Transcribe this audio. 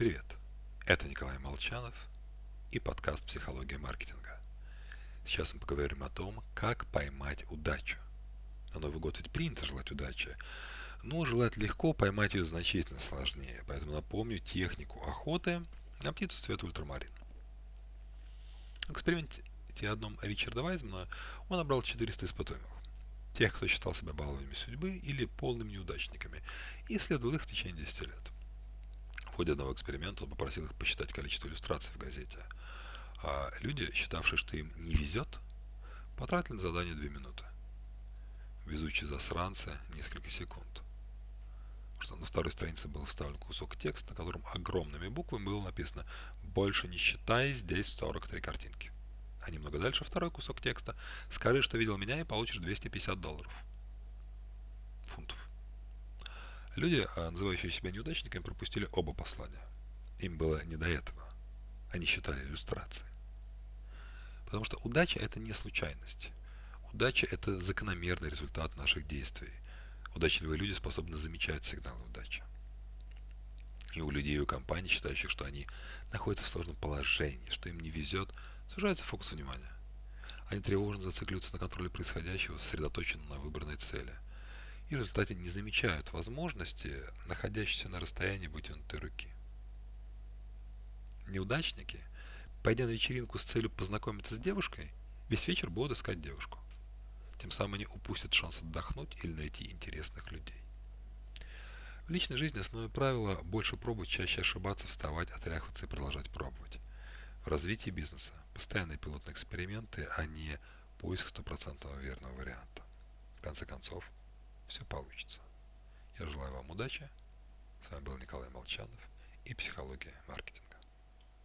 Привет, это Николай Молчанов и подкаст «Психология маркетинга». Сейчас мы поговорим о том, как поймать удачу. На Новый год ведь принято желать удачи, но желать легко, поймать ее значительно сложнее. Поэтому напомню технику охоты на птицу цвета ультрамарин. В эксперименте одном Ричарда Вайзмана он набрал 400 испытуемых. Тех, кто считал себя баловыми судьбы или полными неудачниками, и исследовал их в течение 10 лет ходе одного эксперимента он попросил их посчитать количество иллюстраций в газете. А люди, считавшие, что им не везет, потратили на задание 2 минуты. Везучие засранцы несколько секунд. Потому что на второй странице был вставлен кусок текста, на котором огромными буквами было написано «Больше не считай, здесь 43 картинки». А немного дальше второй кусок текста «Скажи, что видел меня и получишь 250 долларов». Люди, а, называющие себя неудачниками, пропустили оба послания. Им было не до этого. Они считали иллюстрации. Потому что удача – это не случайность. Удача – это закономерный результат наших действий. Удачливые люди способны замечать сигналы удачи. И у людей, и у компаний, считающих, что они находятся в сложном положении, что им не везет, сужается фокус внимания. Они тревожно зацикливаются на контроле происходящего, сосредоточены на выбранной цели – и в результате не замечают возможности, находящейся на расстоянии вытянутой руки. Неудачники, пойдя на вечеринку с целью познакомиться с девушкой, весь вечер будут искать девушку. Тем самым они упустят шанс отдохнуть или найти интересных людей. В личной жизни основное правило – больше пробовать, чаще ошибаться, вставать, отряхиваться и продолжать пробовать. В развитии бизнеса постоянные пилотные эксперименты, а не поиск стопроцентного верного варианта. В конце концов, все получится. Я желаю вам удачи. С вами был Николай Молчанов и психология маркетинга.